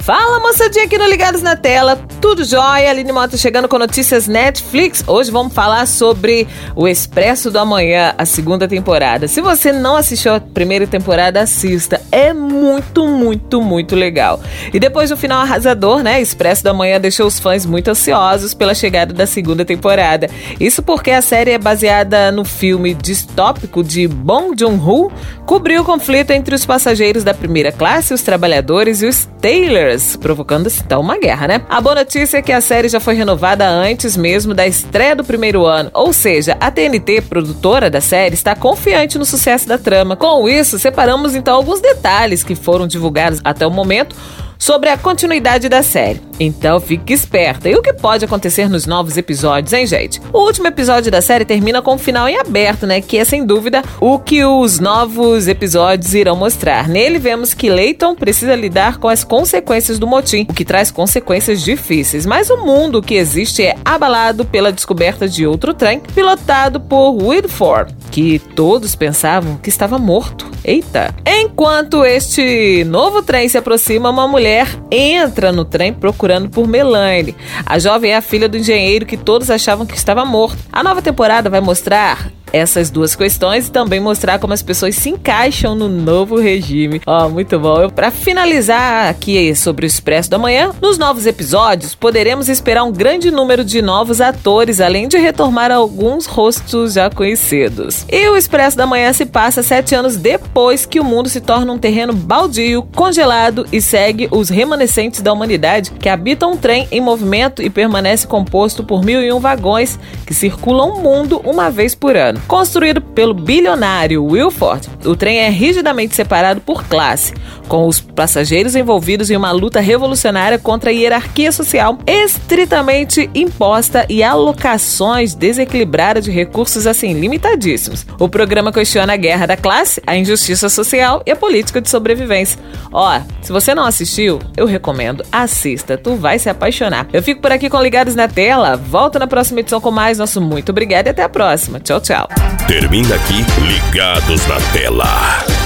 Fala moçadinha aqui no Ligados na Tela, tudo jóia? Aline Mota chegando com notícias Netflix. Hoje vamos falar sobre o Expresso do Amanhã, a segunda temporada. Se você não assistiu a primeira temporada, assista. É muito, muito, muito legal. E depois do final arrasador, né? Expresso do Amanhã deixou os fãs muito ansiosos pela chegada da segunda temporada. Isso porque a série é baseada no filme distópico de Bong Joon-ho, cobriu o conflito entre os passageiros da primeira classe, os trabalhadores e os Taylors provocando então uma guerra, né? A boa notícia é que a série já foi renovada antes mesmo da estreia do primeiro ano, ou seja, a TNT, produtora da série, está confiante no sucesso da trama. Com isso, separamos então alguns detalhes que foram divulgados até o momento sobre a continuidade da série. Então fique esperta. E o que pode acontecer nos novos episódios, hein, gente? O último episódio da série termina com um final em aberto, né? Que é sem dúvida o que os novos episódios irão mostrar. Nele vemos que Leighton precisa lidar com as consequências do motim, o que traz consequências difíceis. Mas o mundo que existe é abalado pela descoberta de outro trem pilotado por Whitford, que todos pensavam que estava morto. Eita! Enquanto este novo trem se aproxima, uma mulher entra no trem procurando por Melanie. A jovem é a filha do engenheiro que todos achavam que estava morto. A nova temporada vai mostrar essas duas questões e também mostrar como as pessoas se encaixam no novo regime. Ó, oh, muito bom. Para finalizar aqui sobre o Expresso da Manhã, nos novos episódios poderemos esperar um grande número de novos atores, além de retomar alguns rostos já conhecidos. E o Expresso da Manhã se passa sete anos depois que o mundo se torna um terreno baldio, congelado e segue os remanescentes da humanidade que habitam um trem em movimento e permanece composto por mil e um vagões que circulam o mundo uma vez por ano. Construído pelo bilionário Wilford, o trem é rigidamente separado por classe, com os passageiros envolvidos em uma luta revolucionária contra a hierarquia social estritamente imposta e alocações desequilibradas de recursos assim limitadíssimos. O programa questiona a guerra da classe, a injustiça social e a política de sobrevivência. Ó, se você não assistiu, eu recomendo, assista, tu vai se apaixonar. Eu fico por aqui com Ligados na Tela, volto na próxima edição com mais nosso muito obrigado e até a próxima. Tchau, tchau. Termina aqui Ligados na Tela.